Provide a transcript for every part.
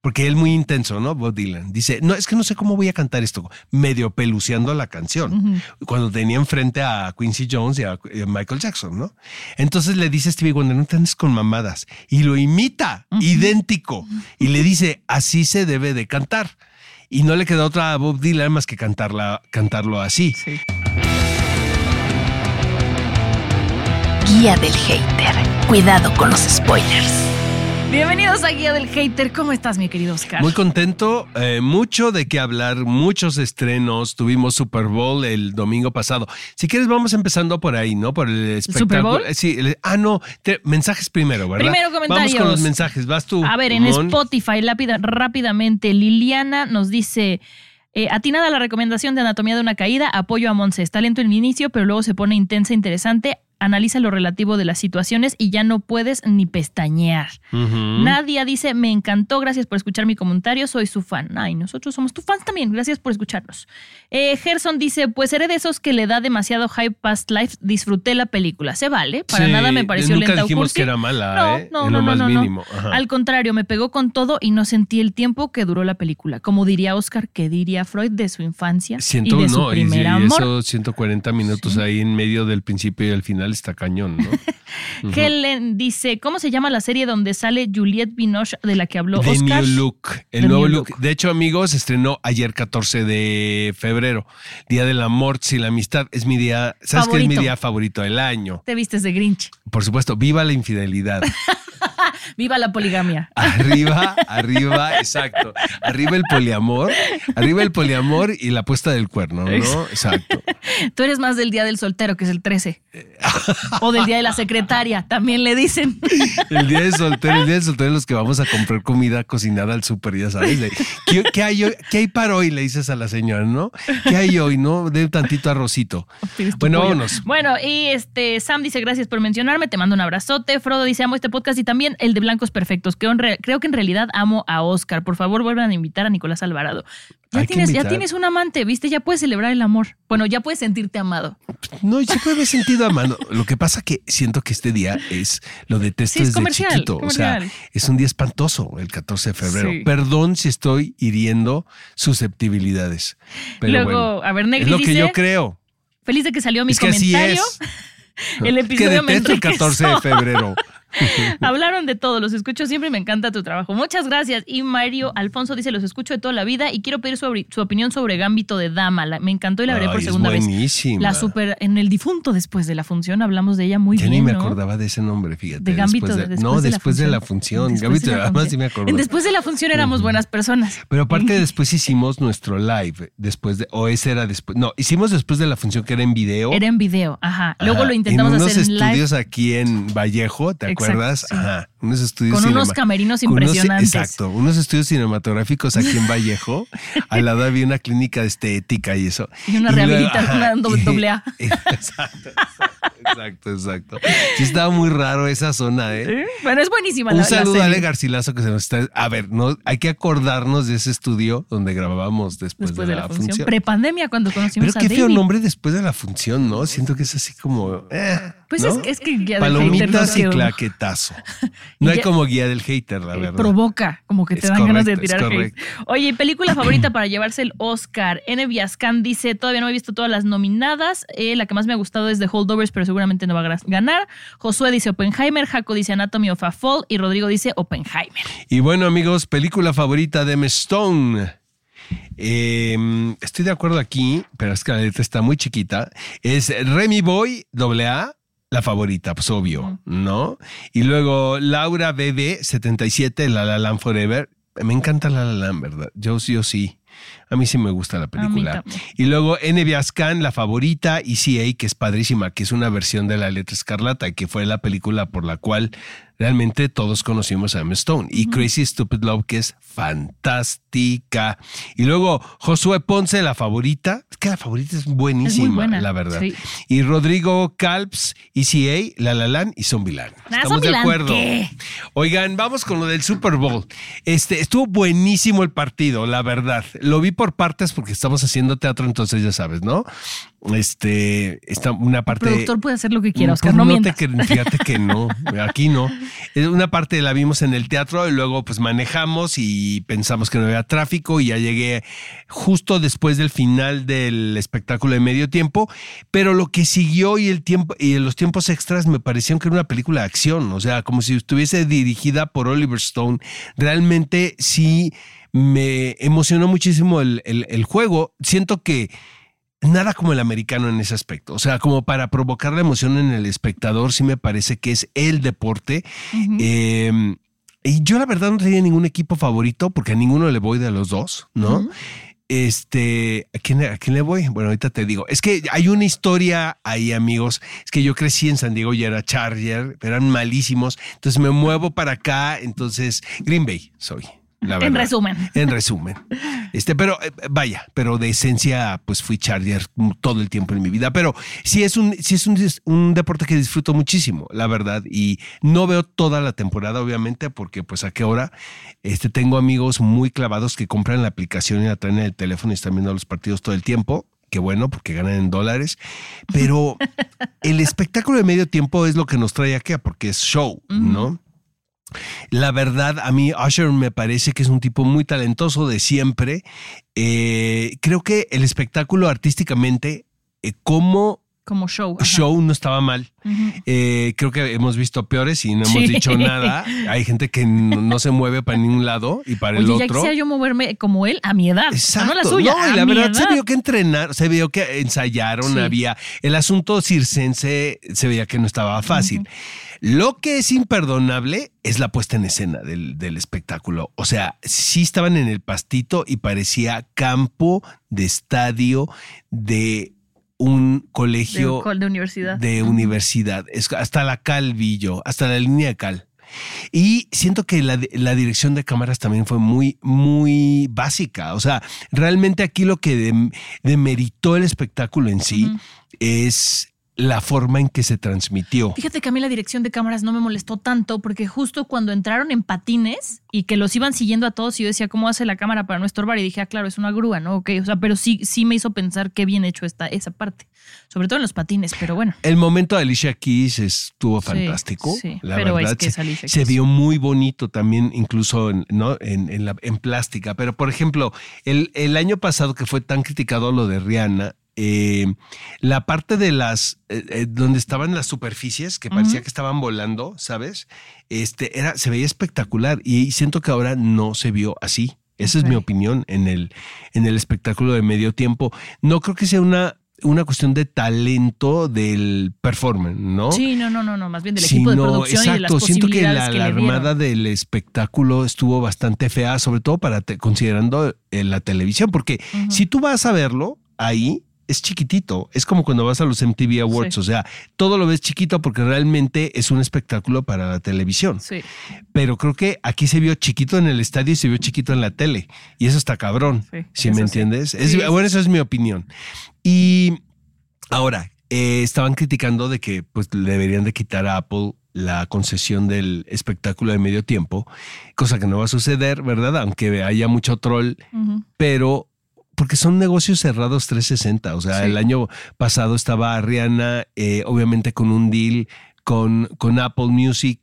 Porque él muy intenso, ¿no? Bob Dylan. Dice, no, es que no sé cómo voy a cantar esto, medio peluceando la canción. Cuando tenía enfrente a Quincy Jones y a, Michael Jackson, ¿no? Entonces le dice a Stevie Wonder, no te andes con mamadas. Y lo imita, idéntico. Y le dice, así se debe de cantar. Y no le queda otra a Bob Dylan más que cantarla, cantarlo así. Guía del hater. Cuidado con los spoilers. Bienvenidos a Guía del Hater. ¿Cómo estás, mi querido Oscar? Muy contento, eh, mucho de qué hablar, muchos estrenos. Tuvimos Super Bowl el domingo pasado. Si quieres, vamos empezando por ahí, ¿no? Por el espectáculo. Bowl? Eh, Sí, el- ah, no, te- mensajes primero, ¿verdad? Primero comentarios. Vamos con los mensajes, vas tú. A ver, en Mon. Spotify, lápida- rápidamente, Liliana nos dice. eh, atinada la recomendación de Anatomía de una Caída, apoyo a Monse. Está lento en el inicio, pero luego se pone intensa, interesante. Analiza lo relativo de las situaciones y ya no puedes ni pestañear. Ujú. Nadia dice, me encantó, gracias por escuchar mi comentario, soy su fan. Ay, nosotros somos tu fans también, gracias por escucharnos. Eh, Gerson dice, pues seré de esos que le da demasiado hype past life, disfruté la película. Se vale, para Sí, nada me pareció nunca lenta o dijimos cursi. que era mala, no, ¿eh? No, En no, lo no, más no, no. mínimo, ajá. Al contrario, me pegó con todo y no sentí el tiempo que duró la película. Como diría Oscar, ¿qué diría Freud de su infancia Ciento, y de su no, y, primer y amor? eso 140 minutos ahí en medio del principio y el final está cañón, ¿no? Helen dice, ¿cómo se llama la serie donde sale Juliette Binoche de la que habló The Oscar? New Look. El The nuevo look. Look. De hecho, amigos, estrenó ayer 14 de febrero. Día del amor y la amistad. Es mi día, ¿sabes qué es mi día favorito del año? Te vistes de Grinch. Por supuesto, viva la infidelidad. Viva la poligamia. Arriba, arriba, exacto. Arriba el poliamor, arriba el poliamor y la puesta del cuerno, ¿no? Exacto. Tú eres más del día del soltero, que es el 13. o del día de la secretaria, también le dicen. El día de soltero, el día de soltero, los que vamos a comprar comida cocinada al súper, ya sabes. ¿qué, qué hay hoy? ¿Qué hay para hoy? Le dices a la señora, ¿no? ¿Qué hay hoy? ¿No? De tantito arrocito. Bueno, pollo. vámonos. Bueno, y este Sam dice gracias por mencionarme, te mando un abrazote. Frodo dice amo este podcast y también el de Blancos Perfectos. que creo que en realidad amo a Oscar. Por favor, vuelvan a invitar a Nicolás Alvarado. Ya que tienes, ya tienes un amante, ¿viste? Ya puedes celebrar el amor. Bueno, ya puedes sentirte amado. No, yo me he sentido a mano. Lo que pasa que siento que este día es, lo detesto Sí, es desde comercial, chiquito. O sea, es un día espantoso el 14 de febrero. Sí. Perdón si estoy hiriendo susceptibilidades. Pero Luego, bueno, a ver, es Negri lo que yo creo. feliz de que salió mi Es que así comentario. es. El que episodio me detesto el 14 de febrero. Hablaron de todo, los escucho siempre y me encanta tu trabajo. Muchas gracias. Y Mario Alfonso dice, los escucho de toda la vida y quiero pedir su, su opinión sobre Gambito de Dama. La- me encantó y la veré por es segunda vez. buenísima. La super, en el difunto después de la función hablamos de ella muy Ya bien, ni me ¿no? acordaba de ese nombre, fíjate. De Gambito. después de- no, de después de la función. Gambito de la Dama sí función. me acuerdo. Después de la función éramos buenas personas. Pero aparte después hicimos nuestro live, después de, o ese era después, no, hicimos después de la función que era en video. Era en video, ajá. Luego Ajá, lo intentamos en unos hacer en live. estudios aquí en Vallejo, ¿te Exacto, acuerdas? sí. Ajá, unos estudios Con unos camerinos unos- impresionantes. exacto, unos estudios cinematográficos aquí en Vallejo. Al lado había una clínica de estética y eso. Y una rehabilitación, doble- A. Exacto, exacto, exacto. Sí estaba muy raro esa zona, ¿eh? Bueno, es buenísima Un la, la saludo a serie. Ale Garcilaso que se nos está. A ver, no, hay que acordarnos de ese estudio donde grabábamos después, Después de la función. Prepandemia, cuando conocimos Pero qué a feo David. nombre después de la función, ¿no? Siento que es así como. eh, Pues ¿no? es, es que no Palomitas y claquetazo. No hay ya- como guía del hater, la Eh, verdad. provoca, como que te Es dan ganas de tirar hate. Oye, película favorita para llevarse el Oscar. N. Viascan dice, todavía no he visto todas las nominadas. Eh, la que más me ha gustado es The Holdovers, pero seguramente no va a ganar. Josué dice Oppenheimer, Jaco dice Anatomy of a Fall y Rodrigo dice Oppenheimer. Y bueno, amigos, película favorita de M. Stone. Eh, estoy de acuerdo aquí, pero es que la letra está muy chiquita. Es Remy Boy, doble A, la favorita, pues obvio, ¿no? Y luego Laura BB, 77, La La Land Forever. Me encanta La La Land, ¿verdad? Yo sí, yo sí. A mí sí me gusta la película. Y luego NBA Scan, la favorita, ECA, que es padrísima, que es una versión de La Letra Escarlata, y que fue la película por la cual realmente todos conocimos a Emma Stone. Y Crazy Stupid Love, que es fantástica. Y luego Josué Ponce, la favorita. Es que la favorita es buenísima, buena, la verdad. sí. Y Rodrigo Calps, ECA, La La Land y Zombieland. Nah, Estamos de acuerdo. ¿qué? Oigan, vamos con lo del Super Bowl. Este, estuvo buenísimo el partido, la verdad. Lo vi por partes porque estamos haciendo teatro, entonces ya sabes, ¿no? Este, está una El parte. productor puede hacer lo que quiera, Pues Oscar, no, mientas. cre- fíjate que no, aquí no. Una parte la vimos en el teatro y luego pues manejamos y pensamos que no había tráfico y ya llegué justo después del final del espectáculo de medio tiempo, pero lo que siguió y el tiempo y los tiempos extras me parecieron que era una película de acción, o sea, como si estuviese dirigida por Oliver Stone. Realmente sí me emocionó muchísimo el, el- el juego. Siento que nada como el americano en ese aspecto. O sea, como para provocar la emoción en el espectador, sí me parece que es el deporte. Eh, y yo la verdad no tenía ningún equipo favorito porque a ninguno le voy de los dos, ¿no? Este, ¿a quién, ¿a quién le voy? Bueno, ahorita te digo. Es que hay una historia ahí, amigos. Es que yo crecí en San Diego y era Charger, eran malísimos. Entonces me muevo para acá. Entonces, Green Bay soy. La En resumen. En resumen. Este, pero eh, vaya, pero de esencia, pues fui Charger todo el tiempo en mi vida. Pero sí es un, sí es un, un deporte que disfruto muchísimo, la verdad. Y no veo toda la temporada, obviamente, porque pues a qué hora. Este, tengo amigos muy clavados que compran la aplicación y la traen en el teléfono y están viendo los partidos todo el tiempo. Qué bueno, porque ganan en dólares. Pero el espectáculo de medio tiempo es lo que nos trae aquí, porque es show, ¿no? La verdad, a mí Usher me parece que es un tipo muy talentoso de siempre. Eh, creo que el espectáculo artísticamente, eh, como Como show. ajá. show, no estaba mal. Eh, creo que hemos visto peores y no hemos Sí. dicho nada. Hay gente que no, no se mueve para ningún lado y para el Oye, ya otro. quisiera yo moverme como él a mi edad. Exacto. No la suya. No, y la verdad se vio que entrenar, se vio que ensayaron, Sí. había el asunto circense, se veía que no estaba fácil. Lo que es imperdonable es la puesta en escena del, del espectáculo. O sea, sí estaban en el pastito y parecía campo de estadio de un colegio de, universidad. de universidad, Es- hasta la cal vi yo, hasta la línea de cal. Y siento que la, la dirección de cámaras también fue muy, muy básica. O sea, realmente aquí lo que dem- demeritó el espectáculo en sí es la forma en que se transmitió. Fíjate que a mí la dirección de cámaras no me molestó tanto porque justo cuando entraron en patines y que los iban siguiendo a todos y yo decía, ¿cómo hace la cámara para no estorbar? Y dije, ah, claro, es una grúa, ¿no? Ok, o sea, pero sí, sí me hizo pensar qué bien hecho está esa parte. Sobre todo en los patines, pero bueno. El momento de Alicia Keys estuvo fantástico. sí, la pero es verdad, que se, es Alicia se vio muy bonito también, incluso en, ¿no? en, en la- en plástica. Pero, por ejemplo, el, el año pasado que fue tan criticado lo de Rihanna, eh, la parte de las eh, eh, donde estaban las superficies que parecía que estaban volando, ¿sabes? Este era se veía espectacular y siento que ahora no se vio así. Esa es mi opinión en el en el espectáculo de medio tiempo. No creo que sea una una cuestión de talento del performance, ¿no? Sí, no, no, no, no, más bien del equipo de producción y de las exacto, siento que la, que, armada del espectáculo estuvo bastante fea, sobre todo para te- considerando eh, la televisión, porque si tú vas a verlo ahí es chiquitito, es como cuando vas a los MTV Awards, Sí. o sea, todo lo ves chiquito porque realmente es un espectáculo para la televisión. Sí. Pero creo que aquí se vio chiquito en el estadio y se vio chiquito en la tele. Y eso está cabrón. Sí, ¿Sí eso me entiendes? Es- bueno, esa es mi opinión. Y ahora, eh, estaban criticando de que pues deberían de quitar a Apple la concesión del espectáculo de medio tiempo, cosa que no va a suceder, ¿verdad? Aunque haya mucho troll, pero porque son negocios cerrados 360. O sea, Sí. el año pasado estaba Rihanna, eh, obviamente con un deal con, con Apple Music,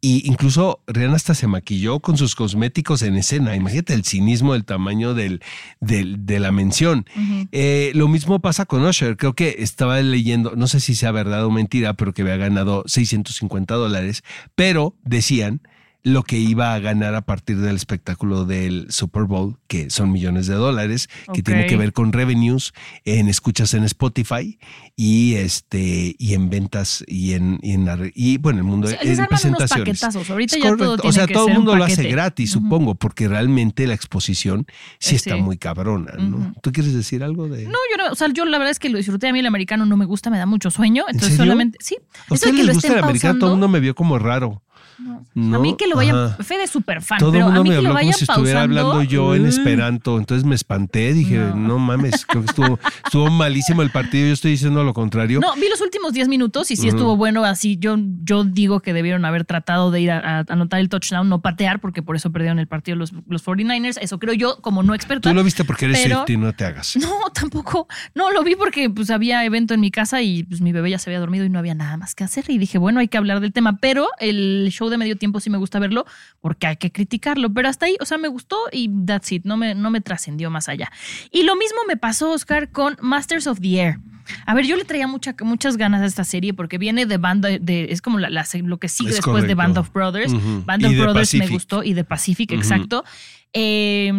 y incluso Rihanna hasta se maquilló con sus cosméticos en escena. Imagínate el cinismo del tamaño del, del- de la mención. Eh, lo mismo pasa con Usher. Creo que estaba leyendo, no sé si sea verdad o mentira, pero que había ganado 650 dólares, pero decían lo que iba a ganar a partir del espectáculo del Super Bowl, que son millones de dólares, que tiene que ver con revenues en escuchas en Spotify y este y en ventas y en y, en y, bueno, el mundo de les en unos presentaciones. Ahorita ya todo tiene o sea, que todo el mundo lo hace gratis, supongo, porque realmente la exposición sí Eh, está sí. muy cabrona, ¿no? Ujú. ¿Tú quieres decir algo de No, yo no, o sea, yo la verdad es que lo disfruté. A mí el americano no me gusta, me da mucho sueño. Entonces solamente. Sí. ¿A ustedes les gusta el americano? Todo el mundo me vio como raro. ¿No? A mí que lo vayan. Ajá. Fede es súper fan, Todo el pero a mundo mí me que lo habló como vayan si estuviera pausando. hablando yo en uh, esperanto. Entonces me espanté, dije, no, No. mames, creo que estuvo, estuvo malísimo el partido. Yo estoy diciendo lo contrario. No, vi los últimos 10 minutos y sí estuvo bueno. Así yo, yo digo que debieron haber tratado de ir a, a anotar el touchdown, no patear, porque por eso perdieron el partido los, los 49ers. Eso creo yo, como no experta. Tú lo viste porque eres pero- Swiftie, no te hagas. No, tampoco. No, lo vi porque pues había evento en mi casa y pues mi bebé ya se había dormido y no había nada más que hacer. Y dije, bueno, hay que hablar del tema. Pero el show de medio tiempo sí me gusta verlo porque hay que criticarlo. Pero hasta ahí, o sea, me gustó y that's it. No me, no me trascendió más allá. Y lo mismo me pasó, Oscar, con Masters of the Air. A ver, yo le traía mucha- muchas ganas a esta serie porque viene de banda de, es como la- la- lo que sigue Es después de. Band of Brothers. Band of Brothers me gustó y de Pacific, exacto. Eh,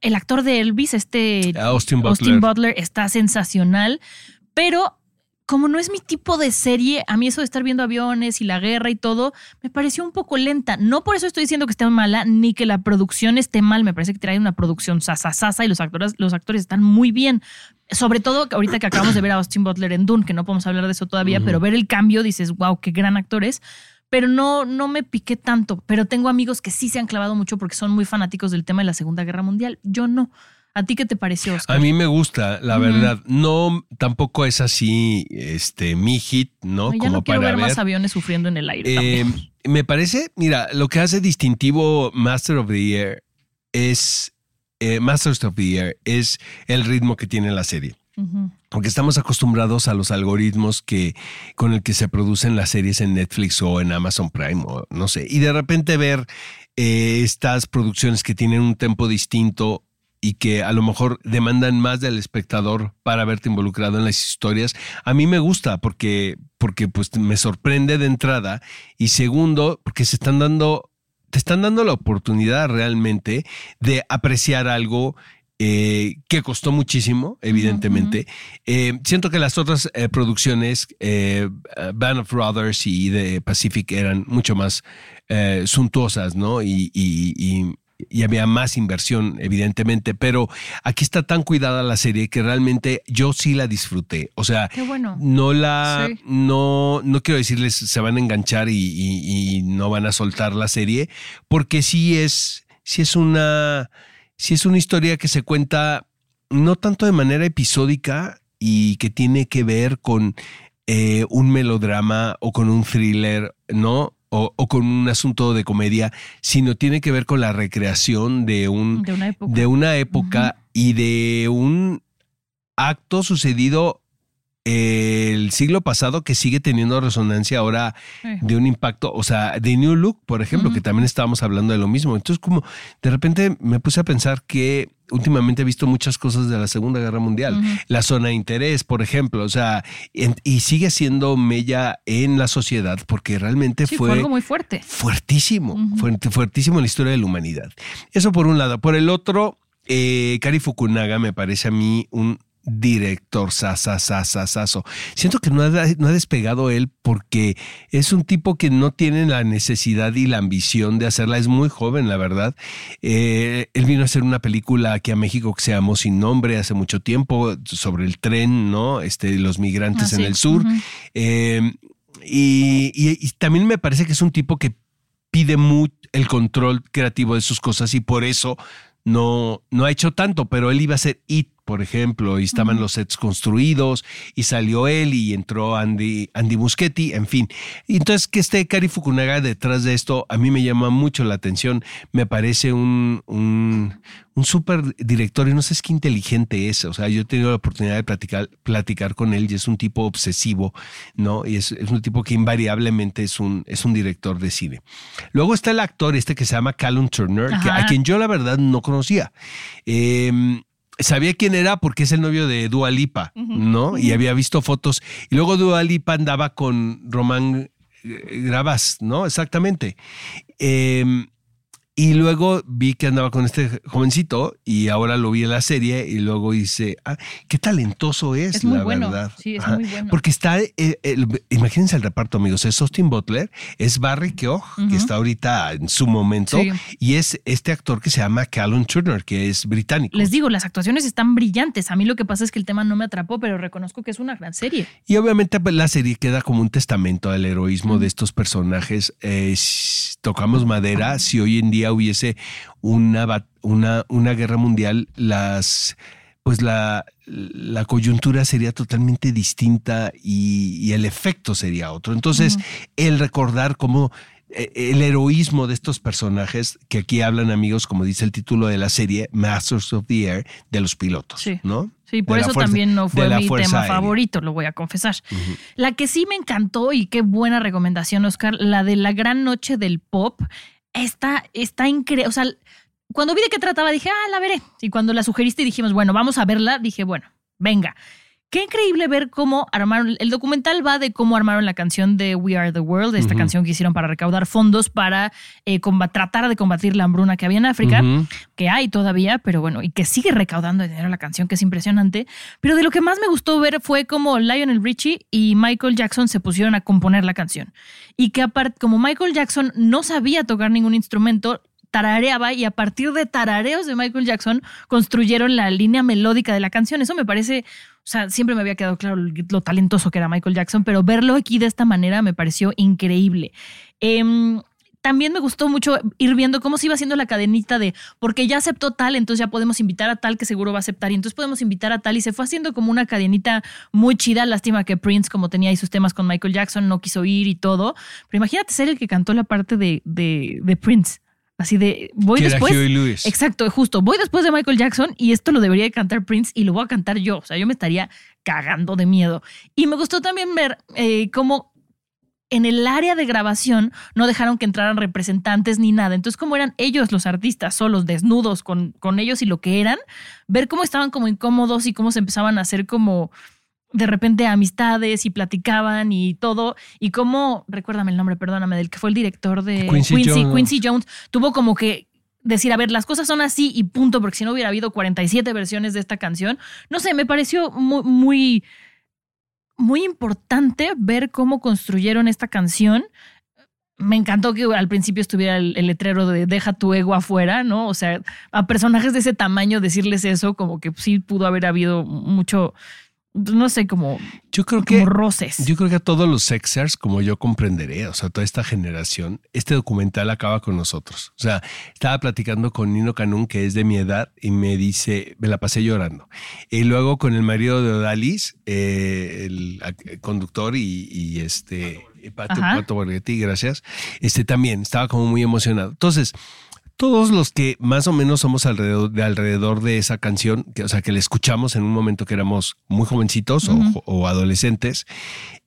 el actor de Elvis, este Austin Butler. Austin Butler está sensacional, pero como no es mi tipo de serie, a mí eso de estar viendo aviones y la guerra y todo, me pareció un poco lenta. No por eso estoy diciendo que esté mala, ni que la producción esté mal. Me parece que trae una producción sasa y los actores, los actores están muy bien. Sobre todo ahorita que acabamos de ver a Austin Butler en Dune, que no podemos hablar de eso todavía, pero ver el cambio dices, wow, qué gran actor es. Pero no, no me piqué tanto. Pero tengo amigos que sí se han clavado mucho porque son muy fanáticos del tema de la Segunda Guerra Mundial. Yo no. ¿A ti qué te pareció, Oscar? A mí me gusta, la verdad. No, tampoco es así, este, mi hit, ¿no? ya Como no quiero para ver, ver. más aviones sufriendo en el aire. Eh, también. me parece, mira, lo que hace distintivo Master of the Year es eh, Masters of the Year es el ritmo que tiene la serie. Porque estamos acostumbrados a los algoritmos que con el que se producen las series en Netflix o en Amazon Prime o no sé. Y de repente ver eh, estas producciones que tienen un tempo distinto y que a lo mejor demandan más del espectador para verte involucrado en las historias, a mí me gusta porque, porque pues me sorprende de entrada y segundo, porque se están dando, te están dando la oportunidad realmente de apreciar algo eh, que costó muchísimo, evidentemente. Eh, siento que las otras eh, producciones, Band of Brothers y de Pacific, eran mucho más suntuosas, ¿no? Y, y- y- y había más inversión, evidentemente, pero aquí está tan cuidada la serie que realmente yo sí la disfruté. O sea, bueno. no la, Sí. no, no quiero decirles se van a enganchar y, y- y no van a soltar la serie, porque sí es, sí es una, sí es una historia que se cuenta no tanto de manera episódica y que tiene que ver con eh, un melodrama o con un thriller, ¿no? O, o con un asunto de comedia, sino tiene que ver con la recreación de un, De una época. de una época y de un acto sucedido el siglo pasado que sigue teniendo resonancia ahora de un impacto, o sea, de New Look, por ejemplo, que también estábamos hablando de lo mismo. Entonces, como de repente me puse a pensar que últimamente he visto muchas cosas de la Segunda Guerra Mundial. La zona de interés, por ejemplo, o sea, en- y sigue siendo mella en la sociedad porque realmente Sí, fue, algo muy fuerte. fuertísimo, fuertísimo en la historia de la humanidad. Eso por un lado. Por el otro, eh, Kari Fukunaga me parece a mí un director sasasasasaso. Siento que no ha, no ha despegado él porque es un tipo que no tiene la necesidad y la ambición de hacerla. Es muy joven, la verdad. Eh, él vino a hacer una película aquí a México que se llamó Sin Nombre hace mucho tiempo sobre el tren, ¿no? Este, los migrantes Ah, en sí. el sur. Eh, y, y- y también me parece que es un tipo que pide muy el control creativo de sus cosas y por eso no, no ha hecho tanto, pero él iba a hacer It, por ejemplo, y estaban los sets construidos y salió él y entró Andy, Andy Muschietti, en fin. Entonces que esté Kari Fukunaga detrás de esto, a mí me llama mucho la atención, me parece un, un, un súper director y no sé es qué inteligente es, o sea, yo he tenido la oportunidad de platicar, platicar con él y es un tipo obsesivo, ¿no? Y es, es un tipo que invariablemente es un, es un director de cine. Luego está el actor este que se llama Callum Turner, que- a quien yo la verdad no conocía. Eh, sabía quién era porque es el novio de Dua Lipa, ¿no? Y había visto fotos. Y luego Dua Lipa andaba con Román eh, grabas, ¿no? Exactamente. Em, y luego vi que andaba con este jovencito y ahora lo vi en la serie y luego hice, ah, qué talentoso es, Es muy la bueno, verdad. sí, es Ajá. muy bueno. Porque está, eh, el- imagínense el reparto, amigos, es Austin Butler, es Barry Keogh, que está ahorita en su momento, Sí. y es este actor que se llama Callum Turner, que es británico. Les digo, las actuaciones están brillantes. A mí lo que pasa es que el tema no me atrapó, pero reconozco que es una gran serie. Y obviamente pues, la serie queda como un testamento al heroísmo de estos personajes. Eh, tocamos madera, si hoy en día hubiese una, una, una guerra mundial, las pues la, la coyuntura sería totalmente distinta y, y el efecto sería otro. Entonces, el recordar cómo eh, el heroísmo de estos personajes, que aquí hablan amigos, como dice el título de la serie, Masters of the Air, de los pilotos, Sí. ¿no? Sí, por De eso fuerza- también no fue mi tema Aérea. favorito, lo voy a confesar. La que sí me encantó y qué buena recomendación, Oscar, la de la gran noche del pop, está, está increíble. O sea, cuando vi de qué trataba dije, ah, la veré. Y cuando la sugeriste y dijimos, bueno, vamos a verla, dije, bueno, venga. Qué increíble ver cómo armaron. El documental va de cómo armaron la canción de We Are the World, esta canción que hicieron para recaudar fondos para eh, tratar de combatir la hambruna que había en África que hay todavía, pero bueno, y que sigue recaudando dinero la canción, que es impresionante. Pero de lo que más me gustó ver fue cómo Lionel Richie y Michael Jackson se pusieron a componer la canción. Y que aparte, como Michael Jackson no sabía tocar ningún instrumento, tarareaba y a partir de tarareos de Michael Jackson construyeron la línea melódica de la canción. Eso me parece, o sea, siempre me había quedado claro lo talentoso que era Michael Jackson, pero verlo aquí de esta manera me pareció increíble. Em, también me gustó mucho ir viendo cómo se iba haciendo la cadenita de porque ya aceptó tal, entonces ya podemos invitar a tal que seguro va a aceptar y entonces podemos invitar a tal y se fue haciendo como una cadenita muy chida. Lástima que Prince, como tenía ahí sus temas con Michael Jackson, no quiso ir y todo. Pero imagínate ser el que cantó la parte de, de, de Prince. Así de voy Que era después. Huey Lewis. Exacto, justo. Voy después de Michael Jackson y esto lo debería de cantar Prince y lo voy a cantar yo. O sea, yo me estaría cagando de miedo. Y me gustó también ver eh, cómo en el área de grabación no dejaron que entraran representantes ni nada. Entonces, como eran ellos los artistas solos, desnudos con, con ellos y lo que eran, ver cómo estaban como incómodos y cómo se empezaban a hacer como de repente amistades y platicaban y todo. Y cómo, recuérdame el nombre, perdóname, del que fue el director de Quincy Quincy, Jones. Quincy Jones, tuvo como que decir, a ver, las cosas son así y punto, porque si no hubiera habido 47 versiones de esta canción, no sé, me pareció muy, muy, muy importante ver cómo construyeron esta canción. Me encantó que al principio estuviera el, el letrero de deja tu ego afuera, ¿no? O sea, a personajes de ese tamaño decirles eso, como que sí pudo haber habido mucho, no sé, como, Yo creo como que roces. Yo creo que a todos los sexers, como yo comprenderé, o sea, toda esta generación, este documental acaba con nosotros. O sea, estaba platicando con Nino Canún, que es de mi edad, y me dice, me la pasé llorando. Y luego con el marido de Odalis, eh, el, ac- conductor y, y este, Pato. Pato Borghetti, gracias, este también estaba como muy emocionado. Entonces, todos los que más o menos somos alrededor de, alrededor de esa canción, que, o sea, que la escuchamos en un momento que éramos muy jovencitos o- adolescentes,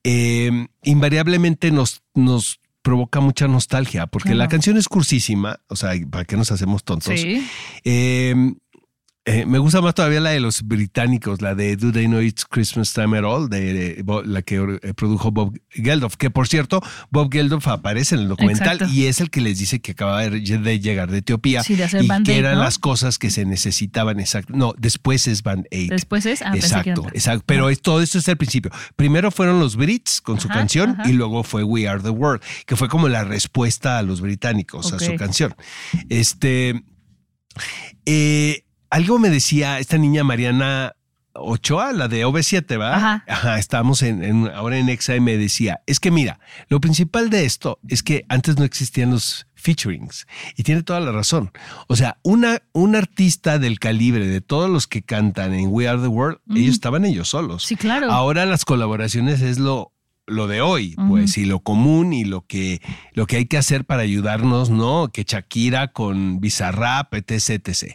eh, invariablemente nos, nos provoca mucha nostalgia, porque Claro. la canción es cursísima, o sea, ¿para qué nos hacemos tontos? Sí. Eh, eh, me gusta más todavía la de los británicos, la de Do They Know It's Christmas Time at All, de, la que eh, produjo Bob Geldof, que por cierto, Bob Geldof aparece en el documental Exacto. y es el que les dice que acaba de llegar de Etiopía Sí, de y que eran ¿no? las cosas que se necesitaban exacto. No, después es Band Aid. Después es, ah, exacto, exacto. Pero es- todo esto es el principio. Primero fueron los Brits con su canción ajá. y luego fue We Are the World, que fue como la respuesta a los británicos a su canción. Este. eh, algo me decía esta niña Mariana Ochoa, la de OV7, ¿va? Ajá. estábamos en, en- ahora en Exa y me decía, es que mira, lo principal de esto es que antes no existían los featurings y tiene toda la razón. O sea, una, un artista del calibre de todos los que cantan en We Are the World, Mm. ellos estaban ellos solos. Sí, claro. Ahora las colaboraciones es lo, lo de hoy, pues, y lo común y lo que, lo que hay que hacer para ayudarnos, ¿no? Que Shakira con Bizarrap, etc, etc.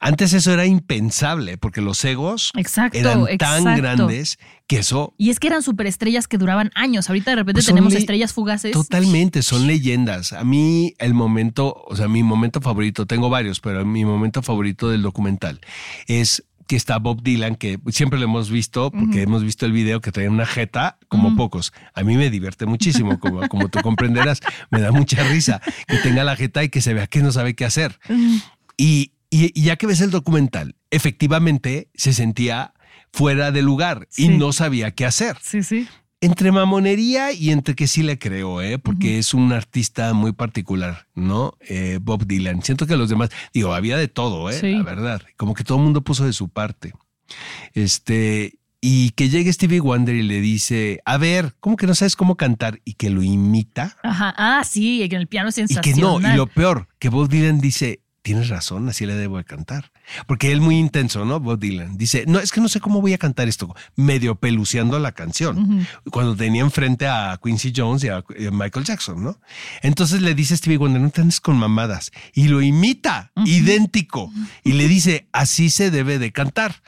Antes eso era impensable porque los egos Exacto, eran tan exacto. grandes que eso Y es que eran superestrellas que duraban años. Ahorita de repente Pues tenemos estrellas fugaces. Totalmente, son leyendas. A mí el momento, o sea, mi momento favorito, tengo varios, pero mi momento favorito del documental es que está Bob Dylan, que siempre lo hemos visto, porque hemos visto el video que trae una jeta como pocos. A mí me divierte muchísimo, como, como tú comprenderás. Me da mucha risa que tenga la jeta y que se vea que no sabe qué hacer. Y, y- y ya que ves el documental, efectivamente se sentía fuera de lugar y Sí. no sabía qué hacer. Sí, sí. Entre mamonería y entre que sí le creo, ¿eh? porque es un artista muy particular, ¿no? Eh, Bob Dylan. Siento que los demás, digo, había de todo, ¿eh? Sí. La verdad. Como que todo el mundo puso de su parte. Este, y que llegue Stevie Wonder y le dice, a ver, ¿cómo que no sabes cómo cantar? Y que lo imita. Ajá. Ah, sí, en el piano es Y que sensacional. no, y lo peor, que Bob Dylan dice, tienes razón, así le debo de cantar. Porque él muy intenso, ¿no? Bob Dylan dice, no, es que no sé cómo voy a cantar esto, medio peluceando la canción. Cuando tenía enfrente a Quincy Jones y a Michael Jackson, ¿no? Entonces le dice a Stevie Wonder, no te andes con mamadas. Y lo imita, idéntico. Y le dice, así se debe de cantar.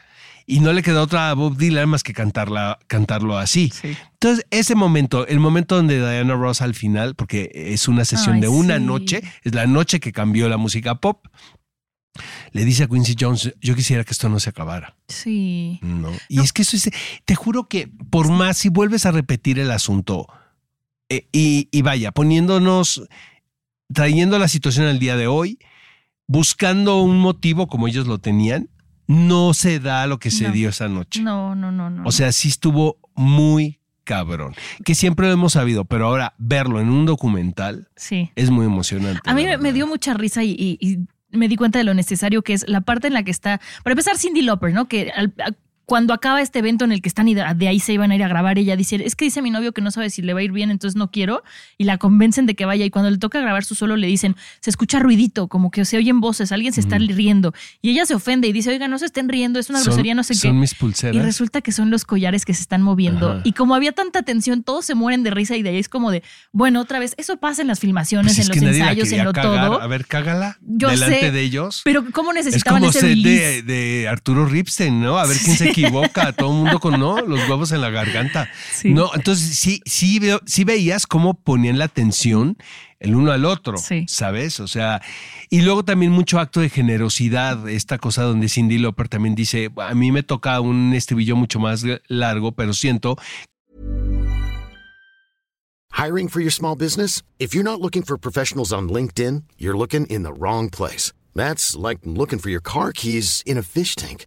Y no le queda otra a Bob Dylan más que cantarla, cantarlo así. Sí. Entonces, ese momento, el momento donde Diana Ross al final, porque es una sesión Ay, de una sí. noche, es la noche que cambió la música pop, le dice a Quincy Jones, yo quisiera que esto no se acabara. Sí. No. Y es que eso es, te juro que por más si vuelves a repetir el asunto eh, y, y vaya, poniéndonos, trayendo la situación al día de hoy, buscando un motivo como ellos lo tenían, no se da lo que se No. dio esa noche. No, no, no, no. O sea, sí estuvo muy cabrón, que siempre lo hemos sabido, pero ahora verlo en un documental sí. es muy emocionante. A mí me, dio mucha risa y, y- y me di cuenta de lo necesario que es la parte en la que está. Para empezar, Cindy Lauper, ¿no? Que al- cuando acaba este evento en el que están y de, ahí se iban a ir a grabar, ella dice: Es que dice mi novio que no sabe si le va a ir bien, entonces no quiero. Y la convencen de que vaya. Y cuando le toca grabar su solo, le dicen: Se escucha ruidito, como que se oyen voces, alguien se está riendo. Y ella se ofende y dice: Oiga, no se estén riendo, es una Son- grosería, no sé Son qué. mis Y pulseras. resulta que son los collares que se están moviendo. Ajá. Y como había tanta tensión, todos se mueren de risa y de ahí es como de, bueno, otra vez, eso pasa en las filmaciones, Pues es en los ensayos, en lo cagar. todo. A ver, cágala Yo delante sé, de ellos. Pero ¿cómo es necesitaban como ese de, de Arturo Ripstein, ¿no? A ver quién se equivoca. Todo el mundo con, ¿no? Los huevos en la garganta. Sí. No, entonces sí, sí, veo- sí veías cómo ponían la atención el uno al otro, Sí. ¿sabes? O sea, y luego también mucho acto de generosidad, esta cosa donde Cindy Lauper también dice, a mí me toca un estribillo mucho más largo, pero siento Hiring for your small business? If you're not looking for professionals on LinkedIn, you're looking in the wrong place. That's like looking for your car keys in a fish tank.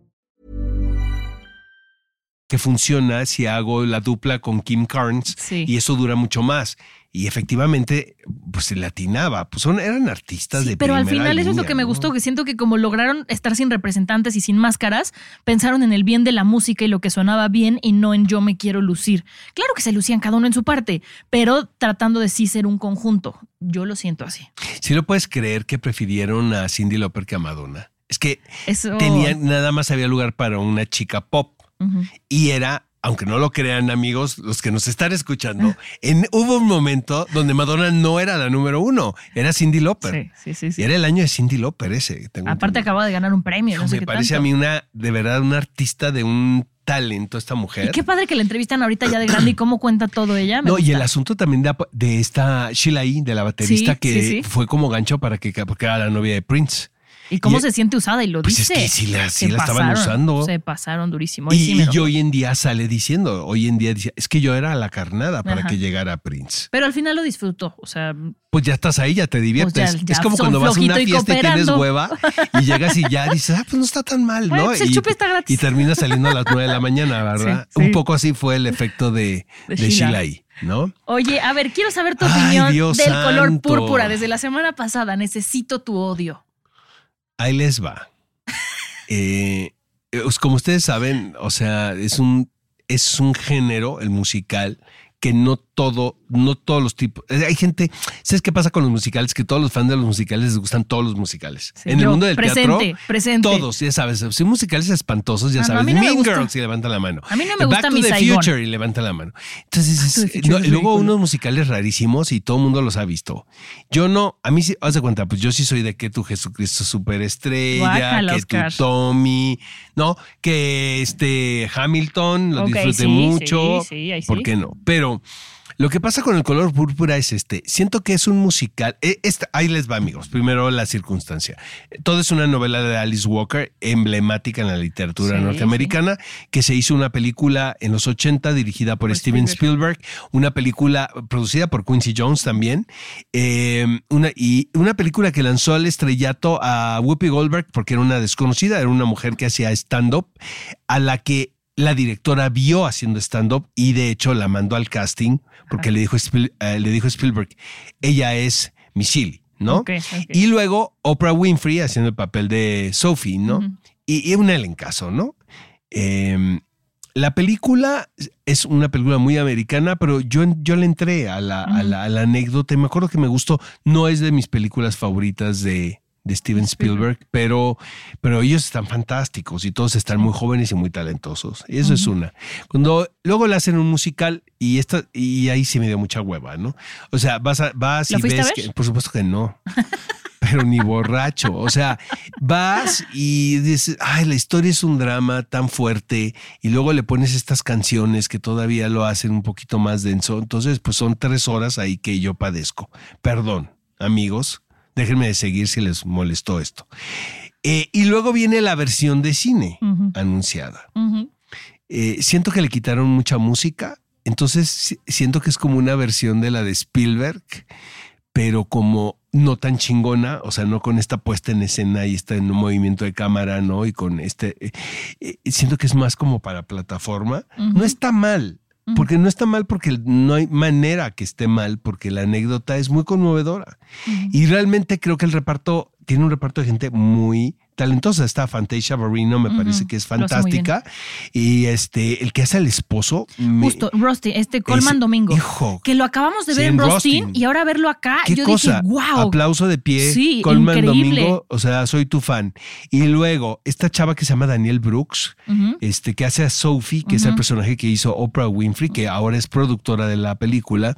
Que funciona si hago la dupla con Kim Carnes Sí. y eso dura mucho más. Y efectivamente, pues se latinaba. Pues son, eran artistas Sí, de pero al final eso es lo que me gustó, que siento que como lograron estar sin representantes y sin máscaras, pensaron en el bien de la música y lo que sonaba bien y no en yo me quiero lucir. Claro que se lucían cada uno en su parte, pero tratando de sí ser un conjunto. Yo lo siento así. Sí lo puedes creer que prefirieron a Cindy Lauper que a Madonna. Es que Eso. tenían, nada más había lugar para una chica pop. Y era, aunque no lo crean amigos, los que nos están escuchando, en, hubo un momento donde Madonna no era la número uno, era Cindy Lauper. Sí, sí, sí. sí. Y era el año de Cindy Lauper ese. tengo Aparte acaba de ganar un premio, no sé me qué parece tanto. a mí una, de verdad, una artista de un talento esta Y mujer. qué padre que la entrevistan ahorita ya de grande y cómo cuenta todo ella. me No, y el asunto también de, de esta Sheila E., de la baterista, Sí, que sí, sí. fue como gancho para que, porque era la novia de Prince. ¿Y cómo Y- se siente usada? Y lo Pues es dice. que sí la, sí estaban usando. Se pasaron durísimo. Y, sí me y enojó. hoy en día sale diciendo, hoy en día dice, es que yo era la carnada para Ajá. que llegara Prince. Pero al final lo disfrutó. O sea, Pues ya estás ahí, ya te diviertes. Pues ya- es como cuando vas a una y fiesta y tienes hueva y llegas y ya dices, ah, pues no está tan mal, Bueno, ¿no? pues el y, chupe está gratis. y terminas saliendo a las nueve de la mañana, ¿verdad? Sí. Un poco así fue el efecto de, De de Sheila. Ahí, ¿no? oye, a ver, quiero saber tu Ay, opinión Dios del color púrpura. Desde la semana pasada, necesito tu odio. Ahí les va. Eh, pues como ustedes saben, o sea, es un, es un género, el musical, que no todo, no todos los tipos. eh, Hay gente, ¿sabes qué pasa con los musicales? Que todos los fans de los musicales les gustan todos los musicales. Sí, en el mundo del presente, teatro, presente. todos, ya sabes, si musicales espantosos, ya Ah, sabes, no Mean. Girls y levantan la mano. A mí no me Back gusta to mi the Saigon. Future y levantan la mano. Entonces, Back to es- no, luego unos musicales rarísimos y todo el mundo los ha visto. Yo no, a mí sí, haz de cuenta, pues yo sí soy de que tu Jesucristo superestrella, Guácala, que Oscar. tu Tommy, ¿no? Que este Hamilton lo Ok, disfruté sí, mucho. sí, sí, ahí sí. ¿Por qué no? Pero lo que pasa con el color púrpura es este. Siento que es un musical. eh, esta- ahí les va, amigos. Primero la circunstancia. Todo es una novela de Alice Walker, emblemática en la literatura Sí, norteamericana, que se hizo una película en los 80 dirigida por, Por Steven Spielberg. Spielberg, una película producida por Quincy Jones también, eh, una, y una película que lanzó al estrellato a Whoopi Goldberg porque era una desconocida, era una mujer que hacía stand-up, a la que la directora vio haciendo stand-up y de hecho la mandó al casting porque le dijo, Spiel- eh, le dijo Spielberg, ella es Michelle, ¿no? Y luego Oprah Winfrey haciendo el papel de Sophie, ¿no? Ujú. y, y un elencazo, ¿no? Eh, la película es una película muy americana, pero yo, yo le entré a la, a la- a la anécdota y me acuerdo que me gustó. No es de mis películas favoritas de, de Steven Spielberg, pero, pero ellos están fantásticos y todos están muy jóvenes y muy talentosos. Y eso es una. Cuando luego le hacen un musical y esta, y ahí sí me dio mucha hueva, ¿no? O sea, vas a, vas ¿Lo y ves que, por supuesto que no. pero ni borracho. O sea, vas y dices, ay, la historia es un drama tan fuerte y luego le pones estas canciones que todavía lo hacen un poquito más denso. Entonces, pues son tres horas ahí que yo padezco. Perdón, amigos, déjenme de seguir si les molestó esto. Eh, y luego viene la versión de cine anunciada. Eh, siento que le quitaron mucha música, entonces si- siento que es como una versión de la de Spielberg, pero como no tan chingona, o sea, no con esta puesta en escena y este movimiento de cámara, ¿no? Y con este, eh, eh, siento que es más como para plataforma. No está mal, porque no está mal porque no hay manera que esté mal, porque la anécdota es muy conmovedora. Y realmente creo que el reparto tiene un reparto de gente muy talentosa. Está Fantasia Barrino, me parece que es fantástica. Y este, el que hace al esposo. me- Justo, Rusty, este Colman Domingo. hijo, que lo acabamos de ver en Rustin Rustin. y ahora verlo acá, ¿Qué yo cosa? dije, wow. Aplauso de pie. Sí, Colman increíble. Domingo, o sea, soy tu fan. Y luego, esta chava que se llama Daniel Brooks, este, que hace a Sophie, que es el personaje que hizo Oprah Winfrey, que ahora es productora de la película.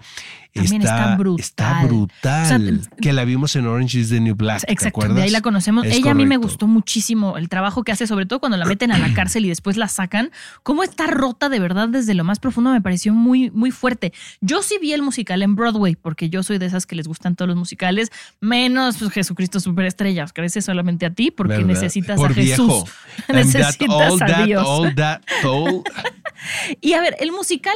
También está brutal. Está brutal. O sea, que la vimos en Orange is the New Black. ¿te Exacto, de ahí la conocemos. Es Ella a mí me gustó muchísimo el trabajo que hace, sobre todo cuando la meten a la cárcel y después la sacan. Cómo está rota de verdad desde lo más profundo me pareció muy, muy fuerte. Yo sí vi el musical en Broadway, porque yo soy de esas que les gustan todos los musicales, menos pues, Jesucristo Superestrella. Oscar, ese solamente a ti, porque ¿Verdad? necesitas Por a Jesús. viejo. Necesitas a that, Dios. all that told. Y a ver, el musical,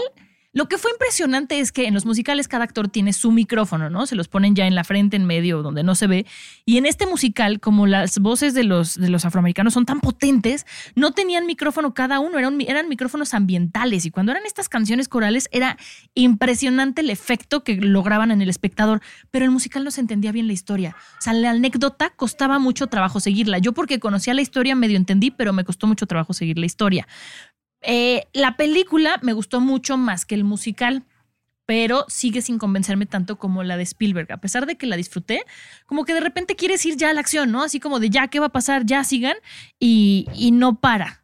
lo que fue impresionante es que en los musicales cada actor tiene su micrófono, ¿no? Se los ponen ya en la frente, en medio, donde no se ve. Y en este musical, como las voces de los, de los afroamericanos son tan potentes, no tenían micrófono cada uno, eran, eran micrófonos ambientales. Y cuando eran estas canciones corales, era impresionante el efecto que lograban en el espectador. Pero el musical no se entendía bien la historia. O sea, la anécdota costaba mucho trabajo seguirla. Yo porque conocía la historia medio entendí, pero me costó mucho trabajo seguir la historia. Eh, la película me gustó mucho más que el musical, pero sigue sin convencerme tanto como la de Spielberg. A pesar de que la disfruté, como que de repente quieres ir ya a la acción, ¿no? Así como de ya, ¿qué va a pasar? Ya sigan y, y no para.